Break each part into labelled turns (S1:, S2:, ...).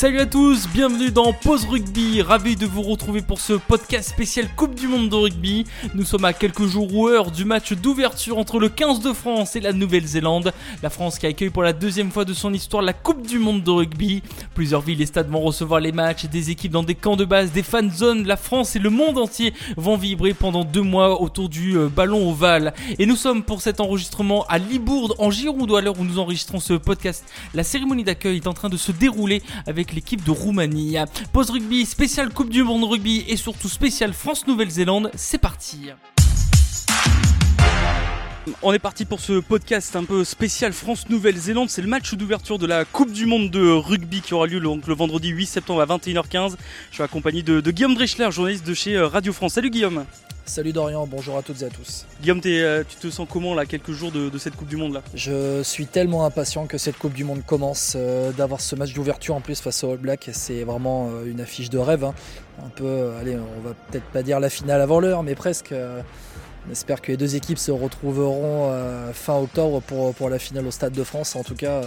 S1: Salut à tous, bienvenue dans Pause Rugby, ravi de vous retrouver pour ce podcast spécial Coupe du Monde de rugby. Nous sommes à quelques jours ou heures du match d'ouverture entre le 15 de France et la Nouvelle-Zélande. La France qui accueille pour la deuxième fois de son histoire la Coupe du Monde de rugby. Plusieurs villes et stades vont recevoir les matchs, des équipes dans des camps de base, des fan zones. La France et le monde entier vont vibrer pendant deux mois autour du euh, ballon ovale. Et nous sommes pour cet enregistrement à Libourne en Gironde à l'heure où nous enregistrons ce podcast. La cérémonie d'accueil est en train de se dérouler avec l'équipe de Roumanie. Pause rugby, spécial Coupe du Monde rugby et surtout spécial France-Nouvelle-Zélande, c'est parti. On est parti pour ce podcast un peu spécial France-Nouvelle-Zélande. C'est le match d'ouverture de la Coupe du Monde de rugby qui aura lieu le vendredi 8 septembre à 21h15. Je suis accompagné de, de Guillaume Dreschler, journaliste de chez euh, Radio France. Salut Guillaume.
S2: Salut Dorian, bonjour à toutes et à tous.
S1: Guillaume, euh, tu te sens comment là, quelques jours de, de cette Coupe du Monde là?
S2: Je suis tellement impatient que cette Coupe du Monde commence, euh, d'avoir ce match d'ouverture en plus face au All Black, c'est vraiment euh, une affiche de rêve. hein. Un peu, allez, on va peut-être pas dire la finale avant l'heure, mais presque. on espère que les deux équipes se retrouveront fin octobre pour, pour la finale au Stade de France. En tout cas,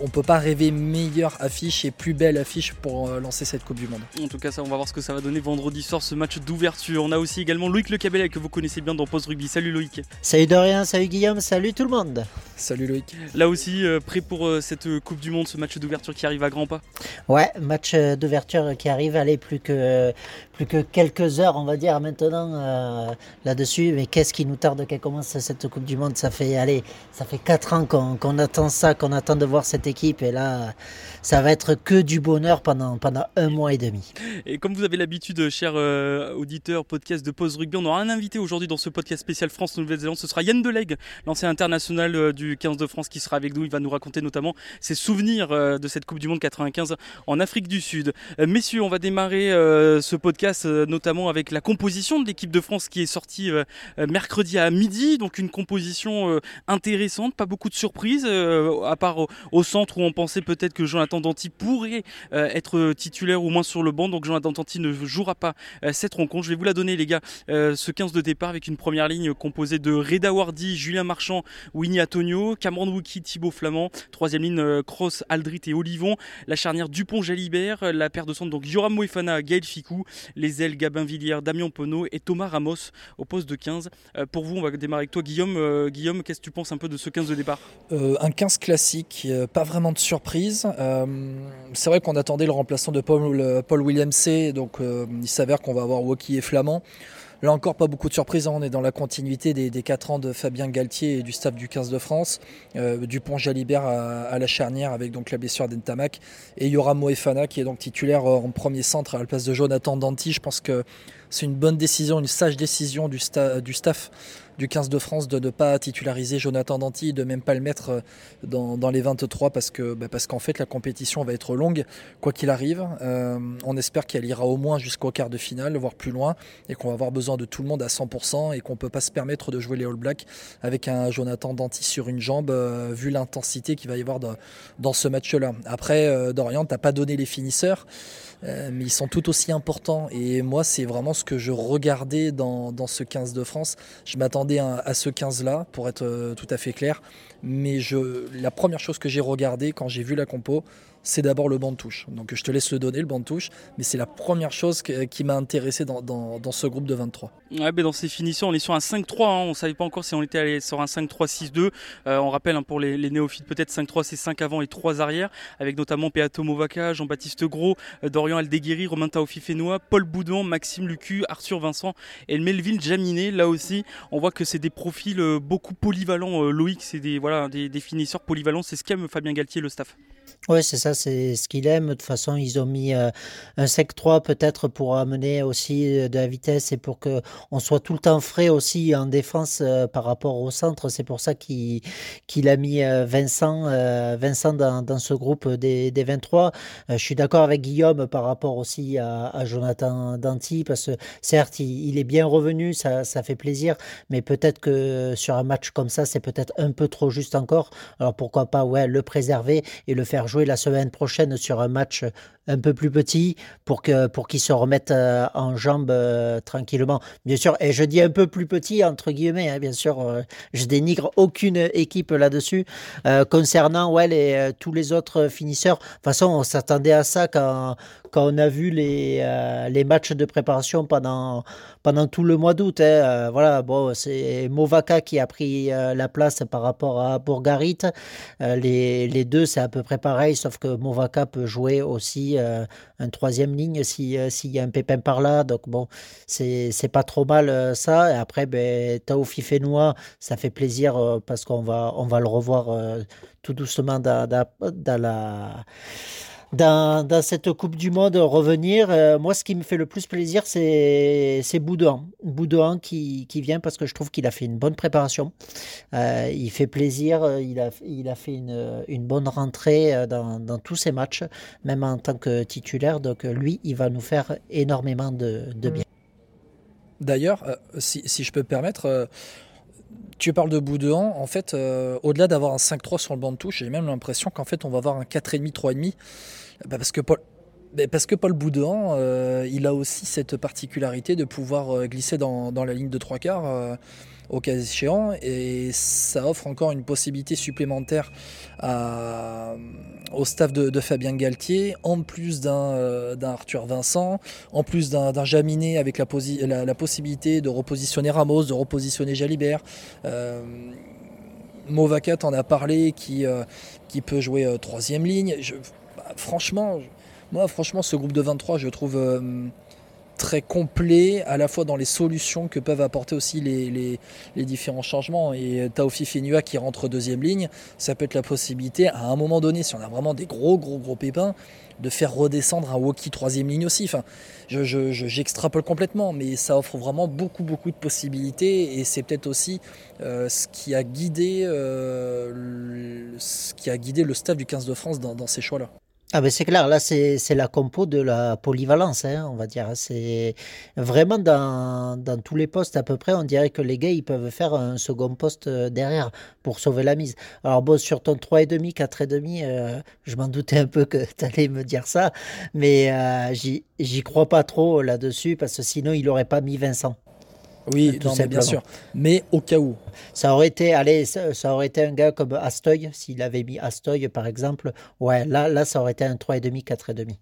S2: on peut pas rêver meilleure affiche et plus belle affiche pour euh, lancer cette Coupe du Monde.
S1: En tout cas, ça, on va voir ce que ça va donner vendredi soir, ce match d'ouverture. On a aussi également Loïc Le Cabelet que vous connaissez bien dans Pause Rugby. Salut Loïc.
S3: Salut Dorian, salut Guillaume, salut tout le monde.
S2: Salut Loïc.
S1: Là aussi, euh, prêt pour euh, cette euh, Coupe du Monde, ce match d'ouverture qui arrive à grands pas.
S3: Ouais, match euh, d'ouverture qui arrive, allez, plus que, plus que quelques heures, on va dire, maintenant euh, là-dessus. Mais qu'est-ce qui nous tarde qu'elle commence cette Coupe du Monde? Ça fait, allez, ça fait 4 ans qu'on qu'on attend ça, qu'on attend de voir cette équipe. Et là, ça va être que du bonheur pendant, pendant un mois et demi.
S1: Et comme vous avez l'habitude, chers euh, auditeurs, podcast de Pause Rugby, on aura un invité aujourd'hui dans ce podcast spécial France-Nouvelle-Zélande. Ce sera Yann Delegue, l'ancien international euh, du 15 de France qui sera avec nous. Il va nous raconter notamment ses souvenirs euh, de cette Coupe du Monde 95 en Afrique du Sud. Euh, messieurs, on va démarrer ce podcast notamment avec la composition de l'équipe de France qui est sortie mercredi à midi. Donc une composition intéressante, pas beaucoup de surprises, à part au centre où on pensait peut-être que Jonathan Danty pourrait euh, être titulaire au moins sur le banc. Donc Jonathan Danty ne jouera pas euh, cette rencontre. Je vais vous la donner les gars, euh, ce 15 de départ avec une première ligne composée de Reda Wardy, Julien Marchand, Winnie Antonio, Cameron Wookie, Thibaut Flamand. Troisième ligne, Cross, Aldrit et Olivon. La charnière Dupont-Jalibert, la paire de centre, donc Yoram Moefana, Gaël Ficou. Les ailes, Gabin Villiers, Damien Pono et Thomas Ramos au poste de 15. Euh, pour vous, on va démarrer avec toi Guillaume. Guillaume, qu'est-ce que tu penses un peu de ce 15 de départ?
S2: Un 15 classique, euh, pas vraiment de surprise. Euh, c'est vrai qu'on attendait le remplaçant de Paul, Paul Williams C, donc euh, il s'avère qu'on va avoir Woki et Flamand. Là encore, pas beaucoup de surprises, hein, on est dans la continuité des, des 4 ans de Fabien Galtier et du staff du 15 de France. Dupont Jalibert à, la charnière avec donc la blessure d'Entamac. Et Yora Moefana qui est donc titulaire en premier centre à la place de Jonathan Danty. Je pense que c'est une bonne décision, une sage décision du, sta- du staff du 15 de France de ne pas titulariser Jonathan Danty, de même pas le mettre euh, dans, les 23 parce que bah, parce qu'en fait la compétition va être longue quoi qu'il arrive. Euh, on espère qu'elle ira au moins jusqu'au quart de finale, voire plus loin, et qu'on va avoir besoin de tout le monde à 100% et qu'on peut pas se permettre de jouer les All Blacks avec un Jonathan Danty sur une jambe euh, vu l'intensité qu'il va y avoir dans, dans ce match-là. Après euh, Dorian, t'as pas donné les finisseurs. Euh, mais ils sont tout aussi importants. Et moi, c'est vraiment ce que je regardais dans, ce 15 de France. Je m'attendais à, ce 15-là, pour être euh, tout à fait clair. Mais je, la première chose que j'ai regardé quand j'ai vu la compo, c'est d'abord le banc de touche. Donc je te laisse le donner, le banc de touche. Mais c'est la première chose qui m'a intéressé dans, ce groupe de 23.
S1: Ouais, ben dans ces finitions, on est sur un 5-3. Hein. On savait pas encore si on était allé sur un 5-3-6-2. Euh, on rappelle hein, pour les, néophytes, peut-être 5-3, c'est 5 avant et 3 arrière, avec notamment Peato Movaca, Jean-Baptiste Gros, euh, Dorian Aldeguerri, Romain Taofi Fénois, Paul Boudon, Maxime Lucu, Arthur Vincent et Melville Jaminet. Là aussi, on voit que c'est des profils euh, beaucoup polyvalents. Loïc, c'est des, voilà, des, des finisseurs polyvalents. C'est ce qu'aime Fabien Galtier, le staff.
S3: Oui, c'est ça, c'est ce qu'il aime. De toute façon, ils ont mis euh, un sec 3 peut-être pour amener aussi euh, de la vitesse et pour que on soit tout le temps frais aussi en défense euh, par rapport au centre. C'est pour ça qu'il a mis Vincent, Vincent dans, dans ce groupe des, des 23. je suis d'accord avec Guillaume par rapport aussi à, à Jonathan Danti parce que certes, il, il, est bien revenu, ça, ça fait plaisir, mais peut-être que sur un match comme ça, c'est peut-être un peu trop juste encore. Alors pourquoi pas ouais, le préserver et le faire jouer la semaine prochaine sur un match un peu plus petit pour que pour qu'ils se remettent euh, en jambes euh, tranquillement. Bien sûr, et je dis un peu plus petit entre guillemets, hein, bien sûr, euh, je dénigre aucune équipe là-dessus. concernant ouais, les, tous les autres finisseurs, de toute façon, on s'attendait à ça quand, quand on a vu les, les matchs de préparation pendant, pendant tout le mois d'août. Hein. voilà, bon, c'est Movaka qui a pris la place par rapport à Bourgarit. les, les deux, c'est à peu près pareil, sauf que Movaka peut jouer aussi euh, un troisième ligne euh, s'il y a un pépin par là. Donc bon, c'est pas trop mal euh, ça. Et après, ben, Taofi ça fait plaisir parce qu'on va, on va le revoir tout doucement dans, dans la dans, cette Coupe du Monde revenir. Euh, moi, ce qui me fait le plus plaisir, c'est Boudouin. Boudouin qui, qui, vient parce que je trouve qu'il a fait une bonne préparation. Euh, il fait plaisir, il a, il a fait une, une bonne rentrée euh, dans, dans, tous ses matchs, même en tant que titulaire. Donc lui, il va nous faire énormément de, de bien.
S2: D'ailleurs, si, si, je peux me permettre tu parles de Boudouin, en fait, au-delà d'avoir un 5-3 sur le banc de touche, j'ai même l'impression qu'en fait, on va avoir un 4,5, 3,5 bah, parce que Paul, bah, parce Paul Boudin, euh, il a aussi cette particularité de pouvoir euh, glisser dans, dans, la ligne de trois quarts euh, au cas échéant, et ça offre encore une possibilité supplémentaire au staff de, Fabien Galtier, en plus d'un Arthur Vincent, en plus d'un Jaminet avec la, possibilité de repositionner Ramos, de repositionner Jalibert. Movacat en a parlé, qui, qui peut jouer troisième ligne. Je, franchement, moi, franchement, ce groupe de 23, je trouve euh, très complet, à la fois dans les solutions que peuvent apporter aussi les, différents changements. Et Taofi Fenua qui rentre deuxième ligne, ça peut être la possibilité, à un moment donné, si on a vraiment des gros, gros, gros pépins, de faire redescendre un Woki troisième ligne aussi. Enfin, j'extrapole complètement, mais ça offre vraiment beaucoup, beaucoup de possibilités. Et c'est peut-être aussi euh, ce, qui a guidé, euh, ce qui a guidé le staff du 15 de France dans ces choix-là.
S3: Ah ben c'est clair, là c'est la compo de la polyvalence, hein, on va dire. C'est vraiment dans, dans, tous les postes à peu près, on dirait que les gars ils peuvent faire un second poste euh, derrière pour sauver la mise. Alors bon, sur ton 3,5, 4,5, euh, je m'en doutais un peu que tu allais me dire ça, mais euh, j'y crois pas trop là-dessus parce que sinon il n'aurait pas mis Vincent.
S2: Oui, bien sûr. Mais au cas où.
S3: Ça aurait été, allez, ça, aurait été un gars comme Astoy, s'il avait mis Astoy par exemple. Ouais, là, là, ça aurait été un 3,5, 4,5.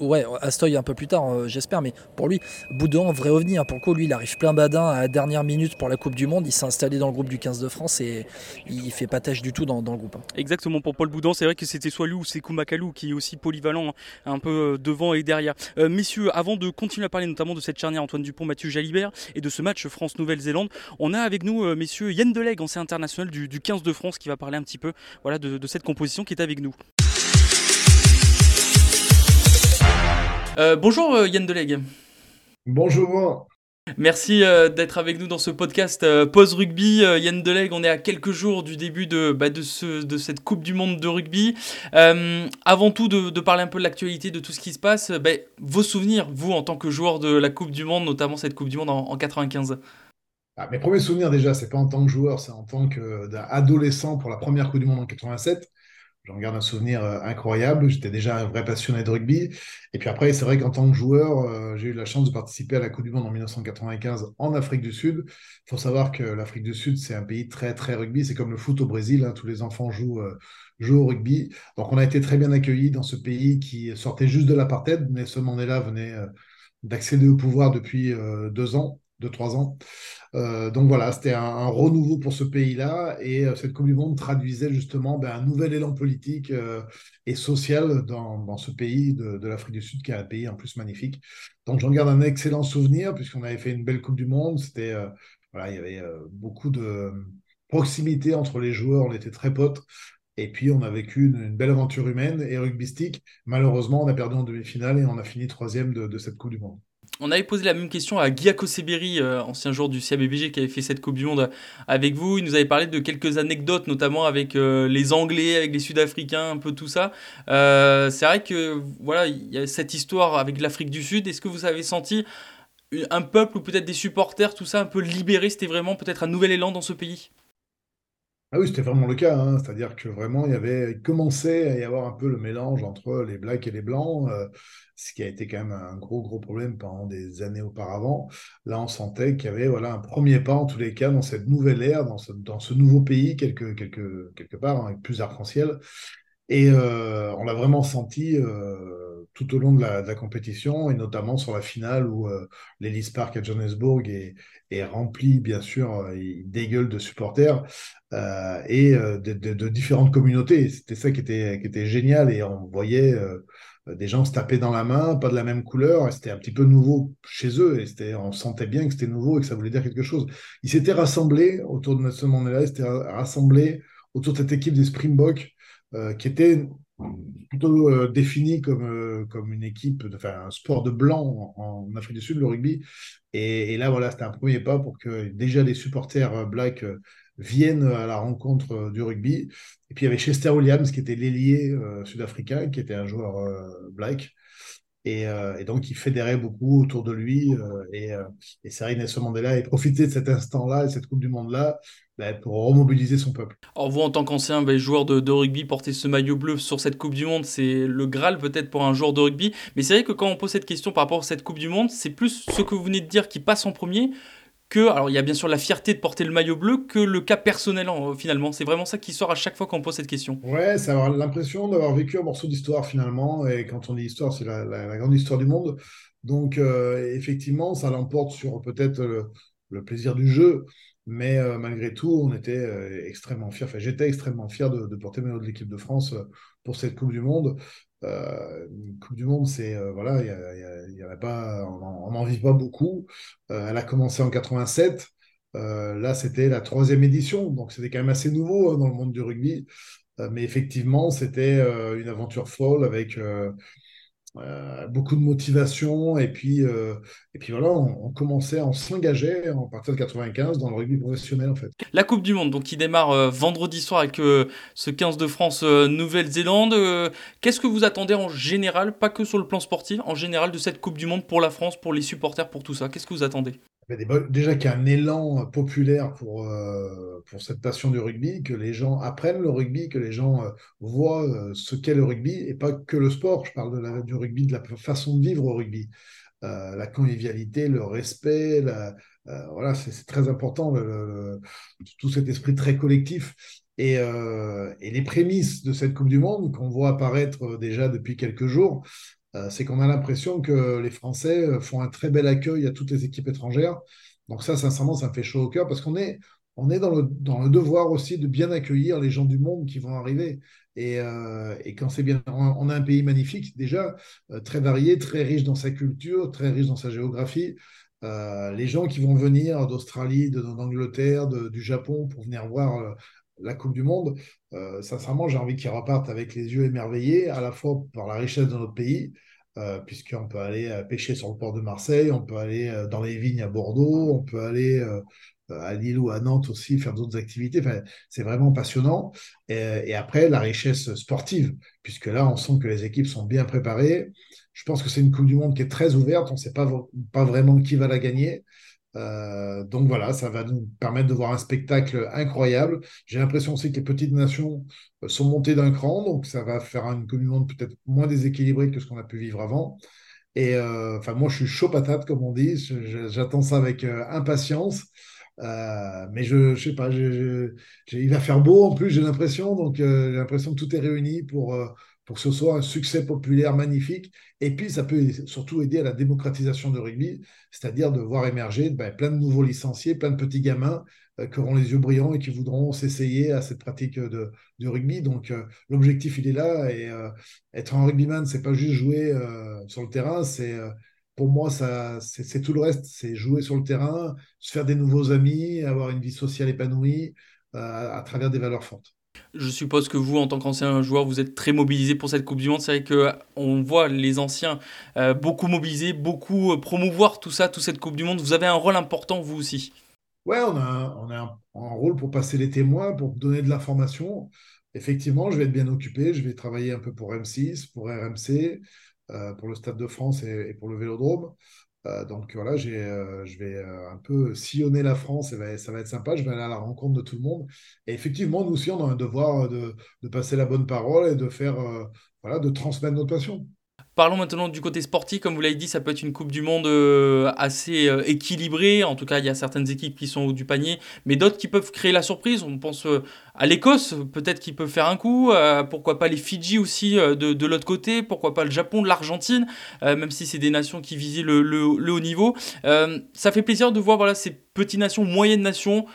S2: Ouais, Astoy un peu plus tard, euh, j'espère, mais pour lui, Boudin, vrai ovni. Hein, pour quoi lui, il arrive plein badin à la dernière minute pour la Coupe du Monde. Il s'est installé dans le groupe du 15 de France et il fait pas tâche du tout dans, le groupe. Hein.
S1: Exactement, pour Paul Boudin, c'est vrai que c'était soit lui ou c'est Makalou qui est aussi polyvalent, hein, un peu euh, devant et derrière. Euh, messieurs, avant de continuer à parler notamment de cette charnière Antoine Dupont, Mathieu Jalibert et de ce match France-Nouvelle-Zélande, on a avec nous, messieurs, Yann Delegue, ancien international du, 15 de France, qui va parler un petit peu voilà, de cette composition qui est avec nous. Euh, bonjour euh, Yann Delegue.
S4: Bonjour.
S1: Merci euh, d'être avec nous dans ce podcast Pause Rugby. Yann Delegue, on est à quelques jours du début de, bah, de, ce, de, cette Coupe du Monde de rugby. avant tout, de, parler un peu de l'actualité, de tout ce qui se passe, bah, vos souvenirs, vous, en tant que joueur de la Coupe du Monde, notamment cette Coupe du Monde en, 95
S4: ah, Mes premiers souvenirs, déjà, c'est pas en tant que joueur, c'est en tant qu'adolescent pour la première Coupe du Monde en 87. J'en garde un souvenir euh, incroyable. J'étais déjà un vrai passionné de rugby. Et puis après, c'est vrai qu'en tant que joueur, euh, j'ai eu la chance de participer à la Coupe du Monde en 1995 en Afrique du Sud. Il faut savoir que l'Afrique du Sud, c'est un pays très, très rugby. C'est comme le foot au Brésil. Hein. Tous les enfants jouent, euh, jouent au rugby. Donc, on a été très bien accueillis dans ce pays qui sortait juste de l'apartheid. Nelson Mandela venait d'accéder au pouvoir depuis deux ans de trois ans. Euh, donc voilà, c'était un, renouveau pour ce pays-là et euh, cette Coupe du Monde traduisait justement ben, un nouvel élan politique euh, et social dans, ce pays de, l'Afrique du Sud qui est un pays en plus magnifique. Donc j'en garde un excellent souvenir puisqu'on avait fait une belle Coupe du Monde. C'était voilà, il y avait beaucoup de proximité entre les joueurs, on était très potes. Et puis, on a vécu une, belle aventure humaine et rugbystique. Malheureusement, on a perdu en demi-finale et on a fini troisième de cette Coupe du Monde.
S1: On avait posé la même question à Guy Seberi, euh, ancien joueur du CABBG qui avait fait cette Coupe du Monde avec vous. Il nous avait parlé de quelques anecdotes, notamment avec euh, les Anglais, avec les Sud-Africains, un peu tout ça. Euh, c'est vrai que voilà, il y a cette histoire avec l'Afrique du Sud. Est-ce que vous avez senti un peuple ou peut-être des supporters, tout ça un peu libéré C'était vraiment peut-être un nouvel élan dans ce pays?
S4: Ah oui, c'était vraiment le cas. hein. C'est-à-dire que vraiment, il y avait, il commençait à y avoir un peu le mélange entre les blacks et les blancs, euh, ce qui a été quand même un gros, gros problème pendant des années auparavant. Là, on sentait qu'il y avait voilà, un premier pas, en tous les cas, dans cette nouvelle ère, dans ce, nouveau pays, quelque, quelque, quelque part, hein, avec plus arc-en-ciel. Et euh, on l'a vraiment senti euh, tout au long de la, compétition, et notamment sur la finale où euh, l'Ellis Park à Johannesburg est, rempli, bien sûr, euh, des gueules de supporters euh, et euh, de, différentes communautés. C'était ça qui était, qui était génial, et on voyait des gens se taper dans la main, pas de la même couleur, c'était un petit peu nouveau chez eux, et on sentait bien que c'était nouveau et que ça voulait dire quelque chose. Ils s'étaient rassemblés autour de Nelson Mandela, ils s'étaient rassemblés autour de cette équipe des Springboks, qui était plutôt euh, définie comme, euh, comme une équipe, enfin un sport de blanc en, Afrique du Sud, le rugby. Et, là, voilà, c'était un premier pas pour que déjà les supporters blacks viennent à la rencontre du rugby. Et puis il y avait Chester Williams, qui était l'ailier sud-africain, qui était un joueur black. Et, euh, et, donc, il fédérait beaucoup autour de lui. Euh, et, euh, et vrai, Nelson Mandela et profité de cet instant-là, de cette Coupe du Monde-là, ben, pour remobiliser son peuple.
S1: Alors vous, en tant qu'ancien ben, joueur de, de, rugby, porter ce maillot bleu sur cette Coupe du Monde, c'est le Graal peut-être pour un joueur de rugby. Mais c'est vrai que quand on pose cette question par rapport à cette Coupe du Monde, c'est plus ce que vous venez de dire qui passe en premier que, il y a bien sûr la fierté de porter le maillot bleu, que le cas personnel en, finalement. C'est vraiment ça qui sort à chaque fois qu'on pose cette question.
S4: Ouais, c'est avoir l'impression d'avoir vécu un morceau d'histoire finalement. Et quand on dit histoire, c'est la, grande histoire du monde. Donc euh, effectivement, ça l'emporte sur peut-être le, plaisir du jeu. Mais euh, malgré tout, on était euh, extrêmement fiers. Enfin, j'étais extrêmement fier de, porter le maillot de l'équipe de France pour cette Coupe du Monde. Euh, une Coupe du Monde, c'est euh, a, pas, on n'en vit pas beaucoup. Euh, elle a commencé en 87. là, c'était la troisième édition, donc c'était quand même assez nouveau hein, dans le monde du rugby. mais effectivement, c'était une aventure folle avec euh, beaucoup de motivation et puis euh, et puis voilà on, on commençait on s'engageait en partir de 95 dans le rugby professionnel en fait.
S1: La coupe du monde donc qui démarre euh, vendredi soir avec ce 15 de France Nouvelle-Zélande qu'est-ce que vous attendez en général pas que sur le plan sportif en général de cette coupe du monde pour la France pour les supporters pour tout ça? Qu'est-ce que vous attendez?
S4: Déjà qu'il y a un élan populaire pour, euh, pour cette passion du rugby, que les gens apprennent le rugby, que les gens euh, voient euh, ce qu'est le rugby, et pas que le sport, je parle de la, du rugby, de la façon de vivre au rugby. la convivialité, le respect, voilà, c'est très important, tout cet esprit très collectif. Et, et les prémices de cette Coupe du Monde, qu'on voit apparaître déjà depuis quelques jours, c'est qu'on a l'impression que les Français euh, font un très bel accueil à toutes les équipes étrangères. Donc ça, sincèrement, ça me fait chaud au cœur parce qu'on est, on est dans, le, devoir aussi de bien accueillir les gens du monde qui vont arriver. Et, euh, quand c'est bien, on a un pays magnifique déjà, euh, très varié, très riche dans sa culture, très riche dans sa géographie. Euh, les gens qui vont venir d'Australie, d'Angleterre, du Japon pour venir voir la Coupe du Monde, euh, sincèrement, j'ai envie qu'ils repartent avec les yeux émerveillés, à la fois par la richesse de notre pays, euh, puisqu'on peut aller euh, pêcher sur le port de Marseille, on peut aller euh, dans les vignes à Bordeaux, on peut aller à Lille ou à Nantes aussi faire d'autres activités. Enfin, c'est vraiment passionnant. Et, après, la richesse sportive, puisque là, on sent que les équipes sont bien préparées. Je pense que c'est une Coupe du Monde qui est très ouverte. On ne sait pas vraiment qui va la gagner. Euh, donc voilà, ça va nous permettre de voir un spectacle incroyable. J'ai l'impression aussi que les petites nations euh, sont montées d'un cran, donc ça va faire une Monde peut-être moins déséquilibrée que ce qu'on a pu vivre avant. Et euh, enfin, moi, je suis chaud patate, comme on dit. J'attends ça avec impatience. Mais je, je sais pas, il va faire beau en plus, j'ai l'impression. Donc, j'ai l'impression que tout est réuni pour, pour que ce soit un succès populaire magnifique. Et puis, ça peut surtout aider à la démocratisation du rugby, c'est-à-dire de voir émerger ben, plein de nouveaux licenciés, plein de petits gamins euh, qui auront les yeux brillants et qui voudront s'essayer à cette pratique de, rugby. Donc, euh, l'objectif, il est là. Et euh, être un rugbyman, c'est pas juste jouer sur le terrain, c'est. Pour moi, ça, c'est tout le reste. C'est jouer sur le terrain, se faire des nouveaux amis, avoir une vie sociale épanouie à travers des valeurs fortes.
S1: Je suppose que vous, en tant qu'ancien joueur, vous êtes très mobilisé pour cette Coupe du Monde. C'est vrai qu'on voit les anciens euh, beaucoup mobilisés, beaucoup euh, promouvoir tout ça, toute cette Coupe du Monde. Vous avez un rôle important, vous aussi.
S4: Ouais, on a, on a un, un rôle pour passer les témoins, pour donner de l'information. Effectivement, je vais être bien occupé. Je vais travailler un peu pour M6, pour RMC, euh, pour le Stade de France et, et pour le Vélodrome. Euh, donc voilà, j'ai, euh, je vais euh, un peu sillonner la France, et ça va être sympa, je vais aller à la rencontre de tout le monde. Et effectivement, nous aussi, on a un devoir de, de passer la bonne parole et de faire, voilà, de transmettre notre passion.
S1: Parlons maintenant du côté sportif. Comme vous l'avez dit, ça peut être une Coupe du Monde euh, assez euh, équilibrée. En tout cas, il y a certaines équipes qui sont au haut du panier, mais d'autres qui peuvent créer la surprise. On pense euh, à l'Écosse, peut-être qu'ils peuvent faire un coup. pourquoi pas les Fidji aussi de, de l'autre côté. Pourquoi pas le Japon, l'Argentine, même si c'est des nations qui visaient le, le- le haut niveau. Ça fait plaisir de voir voilà, ces petites nations, moyennes nations,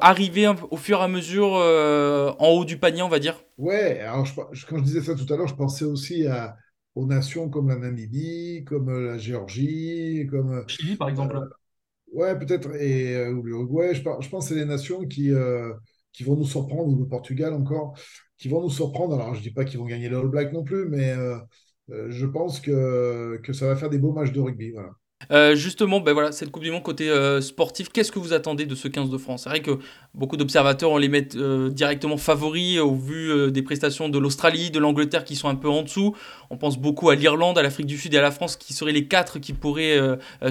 S1: arriver au fur et à mesure euh, en haut du panier, on va dire.
S4: Ouais, alors je- quand je disais ça tout à l'heure, je pensais aussi à, aux nations comme la Namibie, comme euh, la Géorgie, comme... euh,
S1: Chili, par exemple.
S4: Ouais, peut-être, et euh, ou l'Uruguay, je, pense que c'est des nations qui, euh, qui vont nous surprendre, ou le Portugal encore, qui vont nous surprendre. Alors, je dis pas qu'ils vont gagner le All Black non plus, mais euh, euh, je pense que, que ça va faire des beaux matchs de rugby. Voilà.
S1: Euh, justement, ben voilà, cette Coupe du Monde côté euh, sportif, qu'est-ce que vous attendez de ce 15 de France? C'est vrai que beaucoup d'observateurs, on les met euh, directement favoris au vu des prestations de l'Australie, de l'Angleterre qui sont un peu en dessous. On pense beaucoup à l'Irlande, à l'Afrique du Sud et à la France qui seraient les quatre qui pourraient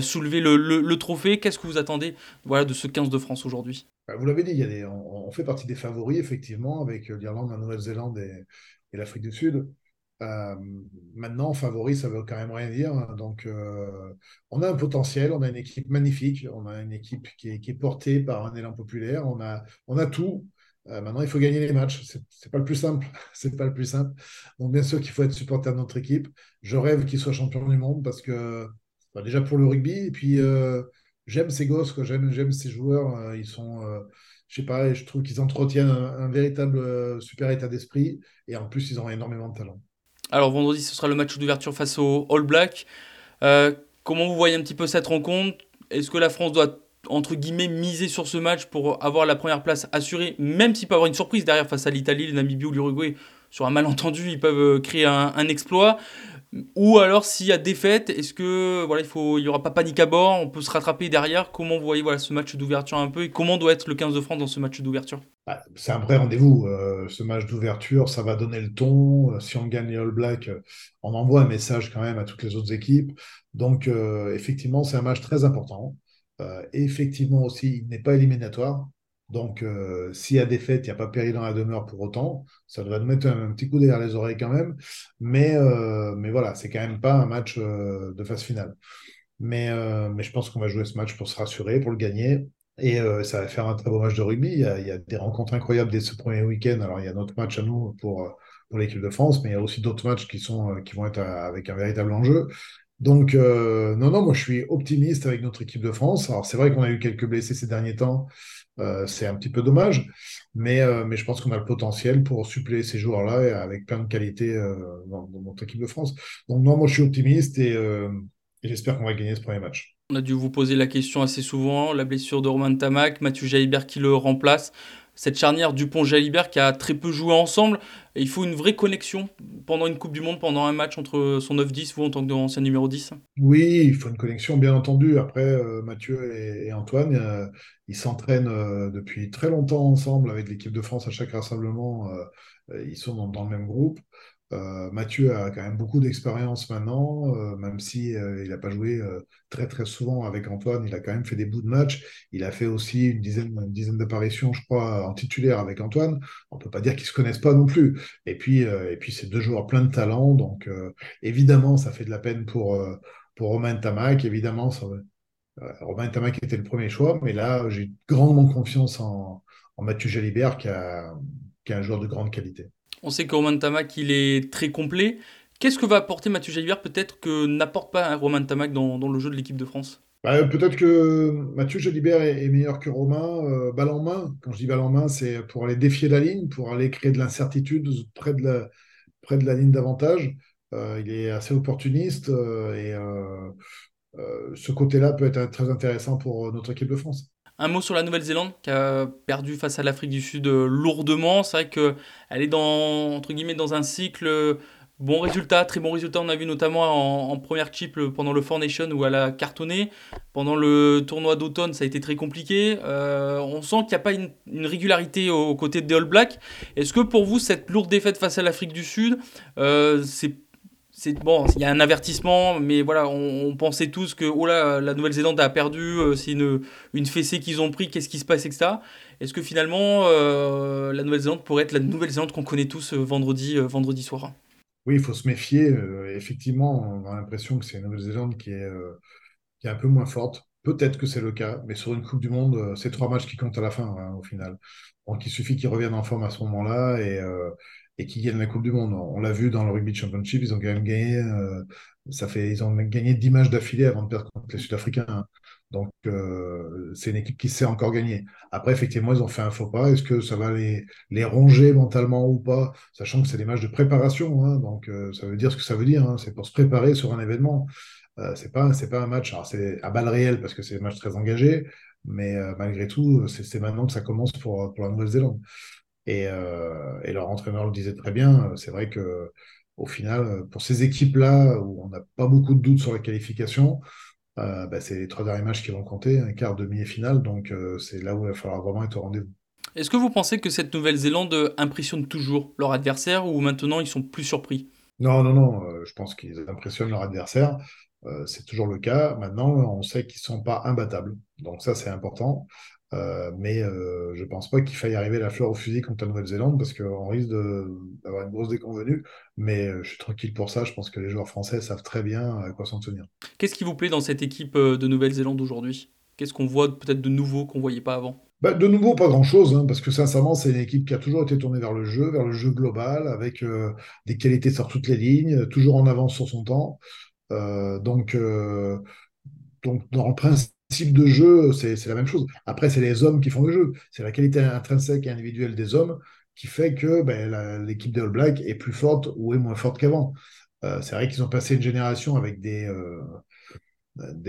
S1: soulever le, trophée. Qu'est-ce que vous attendez de ce 15 de France aujourd'hui?
S4: Bah, Vous l'avez dit, on, fait partie des favoris, effectivement, avec l'Irlande, la Nouvelle-Zélande et l'Afrique du Sud. Euh, maintenant, favori, ça veut quand même rien dire. hein. Donc, euh, on a un potentiel, on a une équipe magnifique, on a une équipe qui est, portée par un élan populaire, on a, on a tout. Euh, maintenant, il faut gagner les matchs. C'est pas le plus simple. C'est pas le plus simple. Donc, bien sûr qu'il faut être supporter de notre équipe. Je rêve qu'ils soient champions du monde parce que, bah, déjà pour le rugby, et puis j'aime ces gosses. J'aime, ces joueurs. ils sont, je sais pas, je trouve qu'ils entretiennent un, véritable super état d'esprit. Et en plus, ils ont énormément de talent.
S1: Alors vendredi, ce sera le match d'ouverture face au All Black. Euh, comment vous voyez un petit peu cette rencontre? Est-ce que la France doit, entre guillemets, miser sur ce match pour avoir la première place assurée, même s'il peut avoir une surprise derrière face à l'Italie, le Namibie ou l'Uruguay, sur un malentendu, ils peuvent euh, créer un exploit? Ou alors s'il y a défaite, est-ce que voilà, il faut, il y aura pas panique à bord, on peut se rattraper derrière? Comment vous voyez voilà, ce match d'ouverture un peu et comment doit être le 15 de France dans ce match d'ouverture?
S4: Bah, c'est un vrai rendez-vous. euh, ce match d'ouverture, ça va donner le ton. Euh, si on gagne les All Blacks, euh, on envoie un message quand même à toutes les autres équipes. Donc, effectivement, c'est un match très important. Effectivement aussi, il n'est pas éliminatoire. Donc, euh, s'il y a défaite, il n'y a pas péril dans la demeure pour autant. Ça devrait nous mettre un, petit coup derrière les oreilles quand même. Mais, euh, mais voilà, c'est quand même pas un match euh, de phase finale. Mais, euh, mais je pense qu'on va jouer ce match pour se rassurer, pour le gagner. Et ça va faire un très beau match de rugby. Il y a, des rencontres incroyables dès ce premier week-end. Alors, il y a notre match à nous pour, pour l'équipe de France, mais il y a aussi d'autres matchs qui, sont, qui vont être avec un véritable enjeu. Donc, non, non, moi je suis optimiste avec notre équipe de France. Alors, c'est vrai qu'on a eu quelques blessés ces derniers temps. Euh, c'est un petit peu dommage, mais, euh, mais je pense qu'on a le potentiel pour suppléer ces joueurs-là avec plein de qualités euh, dans, notre équipe de France. Donc, non, moi je suis optimiste et, j'espère qu'on va gagner ce premier match.
S1: On a dû vous poser la question assez souvent, la blessure de Romain Tamac, Mathieu Jalibert qui le remplace. Cette charnière Dupont-Jalibert qui a très peu joué ensemble. Il faut une vraie connexion pendant une Coupe du Monde, pendant un match entre son 9-10, vous en tant qu'ancien numéro 10.
S4: Oui, il faut une connexion, bien entendu. Après, euh, Mathieu et, Antoine, euh, ils s'entraînent euh, depuis très longtemps ensemble avec l'équipe de France à chaque rassemblement. ils sont dans le même groupe. Euh, Mathieu a quand même beaucoup d'expérience maintenant, euh, même si euh, il n'a pas joué très très souvent avec Antoine. Il a quand même fait des bouts de match. Il a fait aussi une dizaine, d'apparitions, je crois, en titulaire avec Antoine. On peut pas dire qu'ils se connaissent pas non plus. Et puis, et puis c'est deux joueurs pleins de talent, donc évidemment, ça fait de la peine pour Romain Tamac. Évidemment, Romain Tamac était le premier choix, mais là, j'ai grandement confiance en, Mathieu Jalibert, qui est un joueur de grande qualité.
S1: On sait que Romain Tamac, il est très complet. Qu'est-ce que va apporter Mathieu Jalibert peut-être que n'apporte pas un Romain Tamac dans, dans le jeu de l'équipe de France?
S4: Bah, peut-être que Mathieu Jalibert est, meilleur que Romain, euh, balle en main. Quand je dis balle en main, c'est pour aller défier la ligne, pour aller créer de l'incertitude près de la, ligne d'avantage. Euh, il est assez opportuniste euh, et ce côté-là peut être très intéressant pour notre équipe de France.
S1: Un mot sur la Nouvelle-Zélande qui a perdu face à l'Afrique du Sud lourdement. C'est vrai qu'elle est dans, un cycle Bon résultat, très bon résultat. On a vu notamment en, première chip pendant le Four Nation où elle a cartonné. Pendant le tournoi d'automne, ça a été très compliqué. Euh, on sent qu'il n'y a pas une, régularité aux, côtés des All Blacks. Est-ce que pour vous, cette lourde défaite face à l'Afrique du Sud, euh, c'est bon, il y a un avertissement, mais voilà, on, pensait tous que oh là, la Nouvelle-Zélande a perdu, euh, c'est une, une fessée qu'ils ont pris, qu'est-ce qui se passe, etc. Est-ce que finalement, la Nouvelle-Zélande pourrait être la Nouvelle-Zélande qu'on connaît tous vendredi, vendredi soir?
S4: Oui, il faut se méfier. Euh, effectivement, on a l'impression que c'est une Nouvelle-Zélande qui est, euh, qui est un peu moins forte. Peut-être que c'est le cas, mais sur une Coupe du Monde, euh, c'est trois matchs qui comptent à la fin, hein, au final. Donc il suffit qu'ils reviennent en forme à ce moment-là et, et qu'ils gagnent la Coupe du Monde. On l'a vu dans le Rugby Championship, ils ont quand même gagné, ça fait, ils ont gagné 10 matchs d'affilée avant de perdre contre les Sud-Africains. Hein. Donc, euh, c'est une équipe qui sait encore gagner. Après, effectivement, ils ont fait un faux pas. Est-ce que ça va les, ronger mentalement ou pas? Sachant que c'est des matchs de préparation. Hein. donc, euh, ça veut dire ce que ça veut dire. Hein. c'est pour se préparer sur un événement. Euh, c'est pas, pas un match. Alors, c'est à balle réelle parce que c'est un match très engagé. Mais malgré tout, c'est maintenant que ça commence pour la Nouvelle-Zélande. Et, et leur entraîneur le disait très bien. C'est vrai que au final, pour ces équipes-là, où on n'a pas beaucoup de doutes sur la qualification, euh, bah, c'est les trois derniers matchs qui vont compter, un quart, demi et finale, donc euh, c'est là où il va falloir vraiment être au rendez-vous.
S1: Est-ce que vous pensez que cette Nouvelle-Zélande impressionne toujours leur adversaire ou maintenant ils sont plus surpris?
S4: Non, non, non, euh, je pense qu'ils impressionnent leur adversaire. c'est toujours le cas. Maintenant, on sait qu'ils ne sont pas imbattables. Donc ça, c'est important. Euh, mais euh, je ne pense pas qu'il faille arriver la fleur au fusil contre la Nouvelle-Zélande parce qu'on risque d'avoir une grosse déconvenue. Mais euh, je suis tranquille pour ça. Je pense que les joueurs français savent très bien à quoi s'en tenir.
S1: Qu'est-ce qui vous plaît dans cette équipe de Nouvelle-Zélande aujourd'hui? Qu'est-ce qu'on voit peut-être de nouveau qu'on ne voyait pas avant?
S4: Bah, de nouveau, pas grand-chose, hein, parce que sincèrement, c'est une équipe qui a toujours été tournée vers le jeu, vers le jeu global, avec des qualités sur toutes les lignes, toujours en avance sur son temps. donc, donc, dans le principe, type de jeu, c'est la même chose. Après, c'est les hommes qui font le jeu. C'est la qualité intrinsèque et individuelle des hommes qui fait que ben, l'équipe des All Blacks est plus forte ou est moins forte qu'avant. Euh, c'est vrai qu'ils ont passé une génération avec des, euh,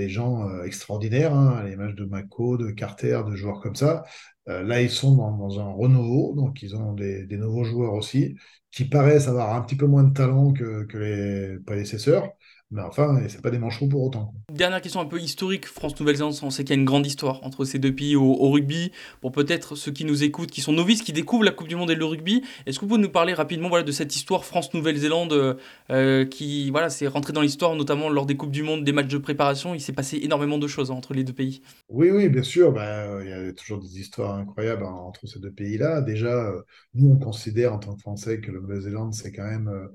S4: gens euh, extraordinaires, hein, les matchs de Mako, de Carter, de joueurs comme ça. là, ils sont dans, un renouveau, donc ils ont des, nouveaux joueurs aussi, qui paraissent avoir un petit peu moins de talent que les prédécesseurs, mais enfin, c'est pas des manchots pour autant.
S1: Dernière question un peu historique, France-Nouvelle-Zélande, on sait qu'il y a une grande histoire entre ces deux pays au, rugby. Pour peut-être ceux qui nous écoutent, qui sont novices, qui découvrent la Coupe du Monde et le rugby, est-ce que vous pouvez nous parler rapidement voilà, de cette histoire France-Nouvelle-Zélande euh, euh, qui voilà, s'est rentrée dans l'histoire, notamment lors des Coupes du Monde, des matchs de préparation Il s'est passé énormément de choses hein, entre les deux pays.
S4: Oui, oui, bien sûr. Ben, il y a toujours des histoires incroyables hein, entre ces deux pays-là. Déjà, euh, nous, on considère en tant que Français que la Nouvelle-Zélande, c'est quand même euh,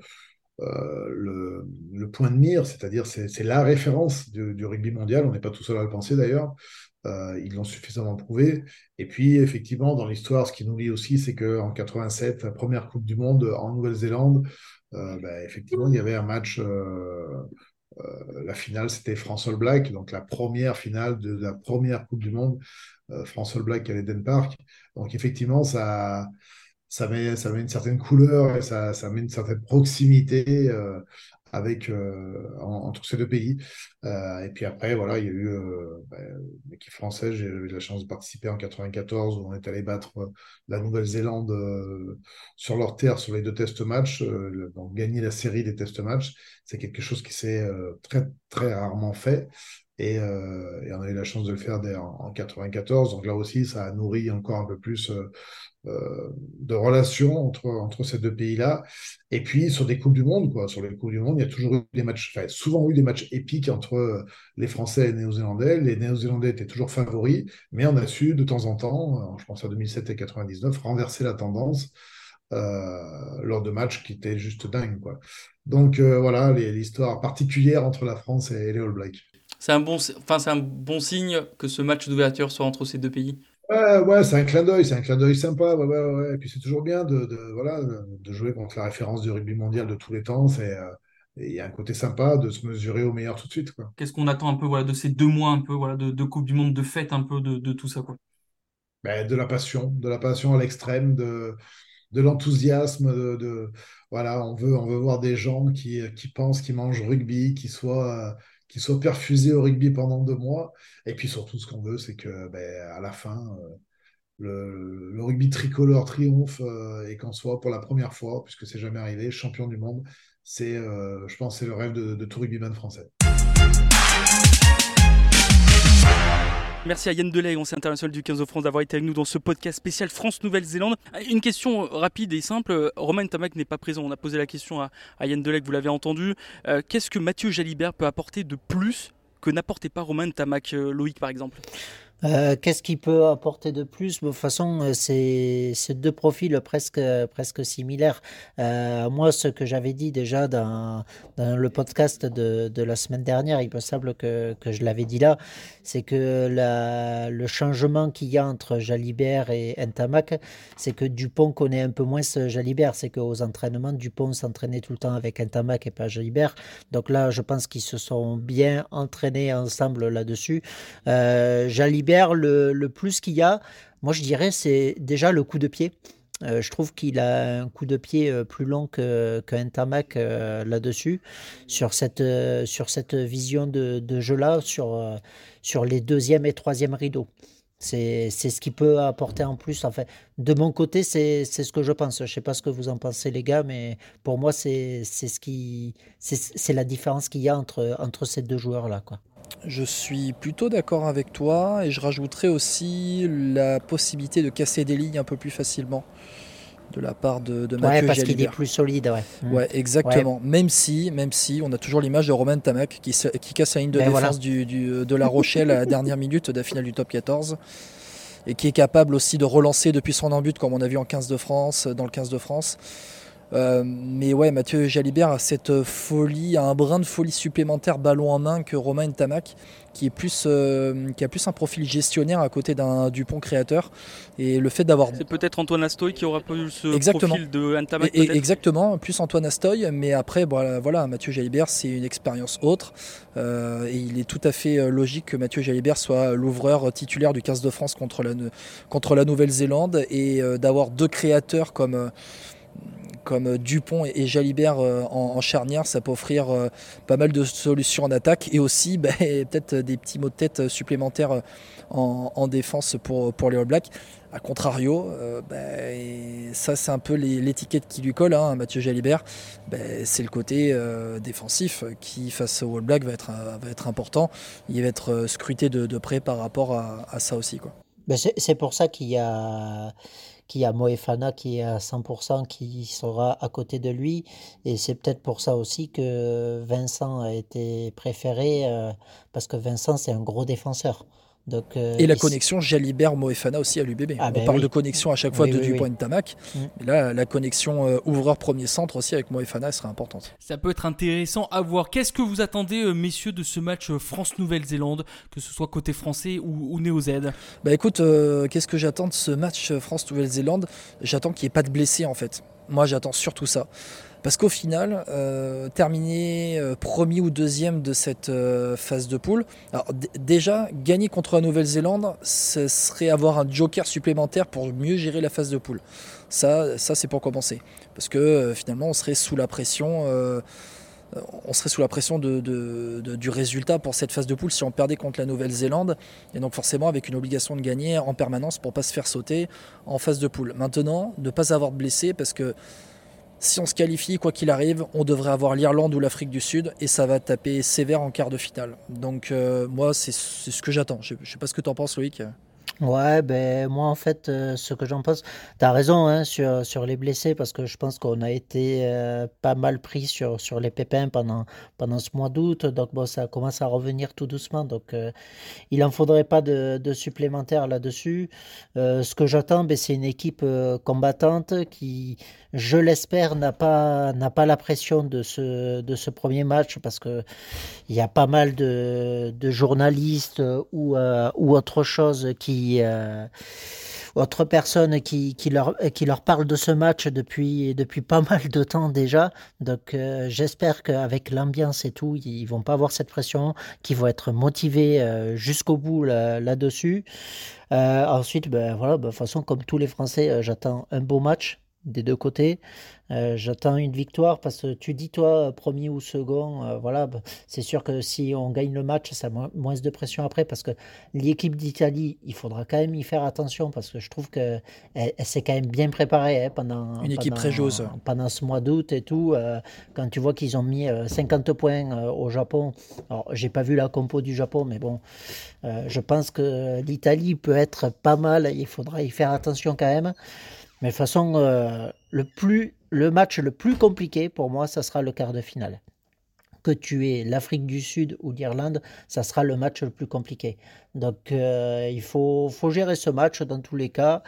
S4: le, point de mire, c'est-à-dire c'est la référence du, rugby mondial. On n'est pas tout seul à le penser d'ailleurs. Euh, ils l'ont suffisamment prouvé. Et puis, effectivement, dans l'histoire, ce qui nous lie aussi, c'est qu'en 87, la première Coupe du Monde en Nouvelle-Zélande, euh, ben, effectivement, il y avait un match. la finale, c'était France All Black, donc la première finale de la première Coupe du Monde, France All Black à l'Eden Park. Donc, effectivement, ça ça met, une certaine couleur et ça, met une certaine proximité euh, avec, euh, entre ces deux pays. Euh, et puis après, voilà, il y a eu bah, l'équipe française. J'ai eu la chance de participer en 94 où on est allé battre la Nouvelle-Zélande sur leur terre sur les deux test matchs. donc gagner la série des test matchs, c'est quelque chose qui s'est très, très rarement fait. Et, on a eu la chance de le faire en, en 94. Donc là aussi, ça a nourri encore un peu plus euh, de relations entre, entre ces deux pays-là. Et puis, sur des Coupes du Monde, quoi, sur les Coupes du Monde, il y a toujours eu des matchs, souvent eu des matchs épiques entre euh, les Français et les Néo-Zélandais. Les Néo-Zélandais étaient toujours favoris, mais on a su de temps en temps, euh, je pense à 2007 et 99, renverser la tendance lors de matchs qui étaient juste dingues. Quoi. Donc voilà l'histoire particulière entre la France et les All Blacks.
S1: C'est un, bon, enfin, un bon signe que ce match d'ouverture soit entre ces deux pays
S4: Ouais, ouais, c'est un clin d'œil, c'est un clin d'œil sympa. Ouais, ouais, ouais. Et puis c'est toujours bien de, de, voilà, de jouer contre la référence du rugby mondial de tous les temps. C'est, euh, il y a un côté sympa de se mesurer au meilleur tout de suite.
S1: Qu'est-ce qu'on attend un peu voilà, de ces deux mois un peu voilà, de, de Coupe du Monde, de fête un peu de, de tout ça quoi?
S4: Ben, de la passion, de la passion à l'extrême, de, de l'enthousiasme, de, voilà, on veut, on veut voir des gens qui, qui pensent, qui mangent rugby, qui soient qu'il soit perfusé au rugby pendant deux mois. Et puis surtout, ce qu'on veut, c'est que ben, à la fin, euh, le, rugby tricolore triomphe euh, et qu'on soit pour la première fois, puisque c'est jamais arrivé, champion du monde. C'est, euh, je pense, c'est le rêve de, de tout rugbyman français.
S1: Merci à Yann Delay, ancien international du 15 de France, d'avoir été avec nous dans ce podcast spécial France-Nouvelle-Zélande. Une question rapide et simple. Romain Tamac n'est pas présent. On a posé la question à, Yann Delay, vous l'avez entendu. Euh, Qu'est-ce que Mathieu Jalibert peut apporter de plus que n'apportait pas Romain Tamac, euh, Loïc par exemple?
S3: Euh, Qu'est-ce qu'il peut apporter de plus? De toute façon, euh, c'est deux profils presque, presque similaires. Euh, moi, ce que j'avais dit déjà dans, le podcast de, la semaine dernière, il me semble que, que je l'avais dit là, c'est que le changement qu'il y a entre Jalibert et Ntamak, c'est que Dupont connaît un peu moins ce Jalibert. C'est qu'aux entraînements, Dupont s'entraînait tout le temps avec Ntamak et pas Jalibert. Donc là, je pense qu'ils se sont bien entraînés ensemble là-dessus. Jalibert, le, plus qu'il y a, moi je dirais, c'est déjà le coup de pied. Euh, je trouve qu'il a un coup de pied euh, plus long que, que euh, là-dessus, sur cette, sur cette vision de, jeu-là, sur, sur les deuxième et troisième rideaux. C'est ce qui peut apporter en plus. En fait, de mon côté, c'est ce que je pense. Je ne sais pas ce que vous en pensez, les gars, mais pour moi, c'est ce qui, c'est la différence qu'il y a entre, entre ces deux joueurs-là. quoi.
S2: Je suis plutôt d'accord avec toi et je rajouterais aussi la possibilité de casser des lignes un peu plus facilement de la part de, de Mathieu
S3: Ouais, parce qu'il est plus solide, ouais. Mm.
S2: Ouais, exactement. Même si, même si, on a toujours l'image de Romain Tamac qui, se- qui casse la ligne de
S3: Ben
S2: défense
S3: voilà.
S2: du, du- de La Rochelle à la dernière minute de la finale du top 14 et qui est capable aussi de relancer depuis son embut comme on a vu en 15 de France, dans le 15 de France. Euh, mais ouais, Mathieu Jalibert a cette folie, a un brin de folie supplémentaire ballon en main que Romain Tamac, qui est plus, euh, qui a plus un profil gestionnaire à côté d'un Dupont créateur. Et le fait d'avoir
S1: C'est peut-être Antoine Astoy qui aura eu ce
S2: Exactement.
S1: profil de Ntamak
S2: et- exactement, plus Antoine Astoy, mais après, voilà, voilà Mathieu Jalibert, c'est une expérience autre. euh, et il est tout à fait logique que Mathieu Jalibert soit l'ouvreur titulaire du 15 de France contre la, contre la Nouvelle-Zélande et d'avoir deux créateurs comme. Euh, comme Dupont et Jalibert euh, en, charnière, ça peut offrir euh, pas mal de solutions en attaque et aussi bah, peut-être des petits mots de tête supplémentaires euh, en, en défense pour, pour les All Blacks. A contrario, euh, bah, ça c'est un peu l'étiquette qui lui colle, hein, Mathieu Jalibert, bah, c'est le côté euh, défensif qui face au All Black va être, euh, va être important. Il va être euh, scruté de, près par rapport à, ça aussi.
S3: C'est c'est pour ça qu'il y a, qu'il y a Moefana qui est à 100%, qui sera à côté de lui. Et c'est peut-être pour ça aussi que Vincent a été préféré, euh, parce que Vincent, c'est un gros défenseur. Donc, euh,
S2: Et la connexion Jalibert-Moefana aussi à l'UBB.
S3: Ah,
S2: On
S3: ben
S2: parle
S3: oui.
S2: de connexion à chaque fois
S3: Oui,
S2: de
S3: oui,
S2: Dupont
S3: oui.
S2: et Tamac.
S3: Mm.
S2: Mais là, la connexion euh, ouvreur premier centre aussi avec Moefana serait importante.
S5: Ça peut être intéressant à voir. Qu'est-ce que vous attendez, euh, messieurs, de ce match France-Nouvelle-Zélande, que ce soit côté français ou, ou néo-Z?
S2: Bah écoute, euh, qu'est-ce que j'attends de ce match France-Nouvelle-Zélande? J'attends qu'il n'y ait pas de blessés en fait. Moi j'attends surtout ça. Parce qu'au final, euh, terminer euh, premier ou deuxième de cette euh, phase de poule, déjà, gagner contre la Nouvelle-Zélande, ce serait avoir un joker supplémentaire pour mieux gérer la phase de poule. Ça, c'est pour commencer. Parce que finalement, on serait sous la pression. du résultat pour cette phase de poule si on perdait contre la Nouvelle-Zélande. Et donc forcément avec une obligation de gagner en permanence pour pas se faire sauter en phase de poule. Maintenant, ne pas avoir de blessés parce que si on se qualifie, quoi qu'il arrive, on devrait avoir l'Irlande ou l'Afrique du Sud et ça va taper sévère en quart de finale. Donc euh, moi, c'est ce que j'attends. Je, je sais pas ce que tu en penses, Loïc.
S3: Ouais, ben moi en fait, euh, ce que j'en pense, tu as raison hein, sur, sur les blessés parce que je pense qu'on a été euh, pas mal pris sur, sur les pépins pendant, pendant ce mois d'août. Donc bon, ça commence à revenir tout doucement. Donc il en faudrait pas de, supplémentaires là-dessus. Ce que j'attends, ben, c'est une équipe combattante qui, je l'espère, n'a pas, n'a pas la pression de ce, de ce premier match parce que il y a pas mal de, de journalistes ou, euh, ou autre chose qui euh, autre personne qui, qui, leur, qui leur parle de ce match depuis, depuis pas mal de temps déjà. Donc euh, j'espère qu'avec l'ambiance et tout, ils vont pas avoir cette pression, qu'ils vont être motivés jusqu'au bout là- là-dessus. Ensuite, ben voilà, ben, de toute façon, comme tous les Français, j'attends un beau match. Des deux côtés. Euh, j'attends une victoire parce que tu dis, toi, premier ou second, euh, voilà, bah, c'est sûr que si on gagne le match, ça a mo- moins de pression après parce que l'équipe d'Italie, il faudra quand même y faire attention parce que je trouve qu'elle elle, elle s'est quand même bien préparée hein, pendant,
S2: Une équipe
S3: pendant-
S2: très joueuse.
S3: pendant ce mois d'août et tout. euh, quand tu vois qu'ils ont mis euh, 50 points au Japon, alors j'ai pas vu la compo du Japon, mais bon, je pense que l'Italie peut être pas mal. Il faudra y faire attention quand même. Mais de toute façon, euh, le, le match le plus compliqué pour moi, ça sera le quart de finale. Que tu aies l'Afrique du Sud ou l'Irlande, ça sera le match le plus compliqué. Donc euh, il faut, faut gérer ce match dans tous les cas.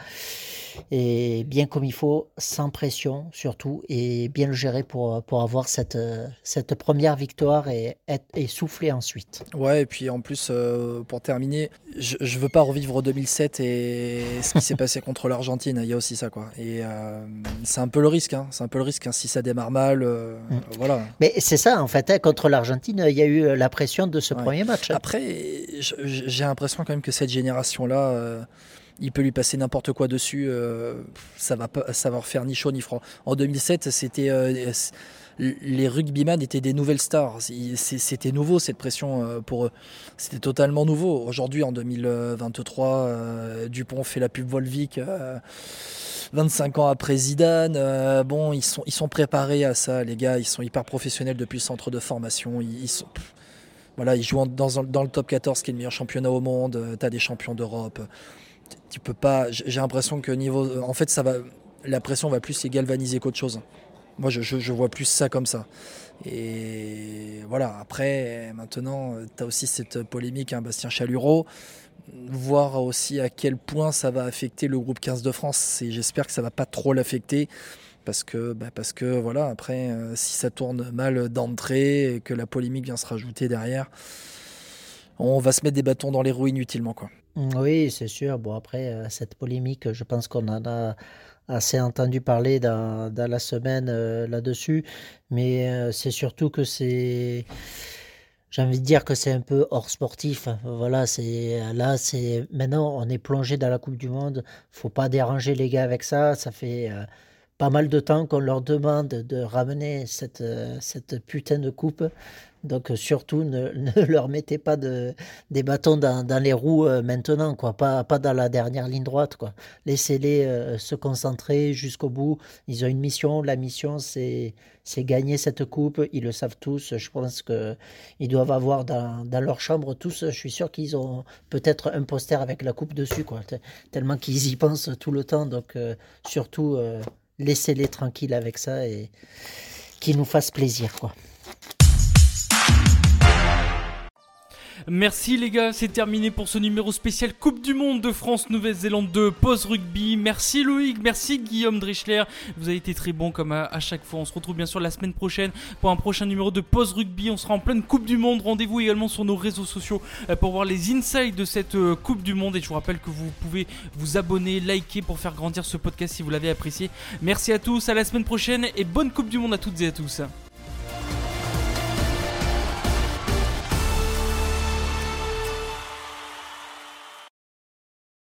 S3: Et bien comme il faut, sans pression surtout, et bien le gérer pour, pour avoir cette, cette première victoire et, être- et souffler ensuite.
S2: Ouais, et puis en plus, euh, pour terminer, je, je veux pas revivre 2007 et ce qui s'est passé contre l'Argentine. Il y a aussi ça, quoi. Et euh, c'est un peu le risque, hein. C'est un peu le risque, hein. Si ça démarre mal,
S3: Mm.
S2: voilà.
S3: Mais c'est ça, en fait, hein, contre l'Argentine, il y a eu la pression de ce
S2: Ouais.
S3: premier match. hein.
S2: Après, j'ai l'impression quand même que cette génération-là, euh, il peut lui passer n'importe quoi dessus. euh, ça va pas, ça va refaire ni chaud ni froid. En 2007, c'était euh, les rugbyman étaient des nouvelles stars. C'était nouveau cette pression euh, pour eux. C'était totalement nouveau. Aujourd'hui, en 2023, euh, Dupont fait la pub Volvic. euh, 25 ans après Zidane, bon, ils sont, ils sont préparés à ça, les gars. Ils sont hyper professionnels depuis le centre de formation. Ils, sont, voilà, ils jouent en- dans, le top 14, qui est le meilleur championnat au monde. Tu as des champions d'Europe. Tu- peux pas. J'ai l'impression que niveau, en fait, ça va, la pression va plus les galvaniser qu'autre chose. Moi, je, vois plus ça comme ça. Et voilà. Après, maintenant, tu as aussi cette polémique, hein, Bastien Chalureau voir aussi à quel point ça va affecter le groupe 15 de France. J'espère que ça va pas trop l'affecter. Parce que, bah, parce que voilà, après, euh, si ça tourne mal d'entrée et que la polémique vient se rajouter derrière, on va se mettre des bâtons dans les roues inutilement. Quoi.
S3: Mm, Oui, c'est sûr. Bon, après, euh, cette polémique, je pense qu'on en a assez entendu parler dans, la semaine euh, là-dessus. Mais c'est surtout que c'est. J'ai envie de dire que c'est un peu hors sportif. Voilà, c'est là, c'est maintenant on est plongé dans la Coupe du Monde. Faut pas déranger les gars avec ça. Ça fait pas mal de temps qu'on leur demande de ramener cette, euh, cette putain de coupe. Donc euh, surtout ne, ne leur mettez pas de, des bâtons dans, les roues euh, maintenant, quoi. Pas, pas dans la dernière ligne droite, quoi. Laissez-les se concentrer jusqu'au bout. Ils ont une mission. La mission, c'est c'est gagner cette coupe. Ils le savent tous. Je pense que ils doivent avoir dans, dans leur chambre tous. Je suis sûr qu'ils ont peut-être un poster avec la coupe dessus, quoi. Te- Tellement qu'ils y pensent tout le temps. Donc surtout laissez-les tranquilles avec ça et qu'ils nous fassent plaisir, quoi.
S5: Merci les gars, c'est terminé pour ce numéro spécial Coupe du Monde de France Nouvelle-Zélande de Pause Rugby. Merci Loïc, merci Guillaume Drischler. Vous avez été très bon comme à, à chaque fois. On se retrouve bien sûr la semaine prochaine pour un prochain numéro de Pause Rugby. On sera en pleine Coupe du Monde. Rendez-vous également sur nos réseaux sociaux euh, pour voir les insights de cette euh, Coupe du Monde. Et je vous rappelle que vous pouvez vous abonner, liker pour faire grandir ce podcast si vous l'avez apprécié. Merci à tous, à la semaine prochaine et bonne Coupe du Monde à toutes et à tous.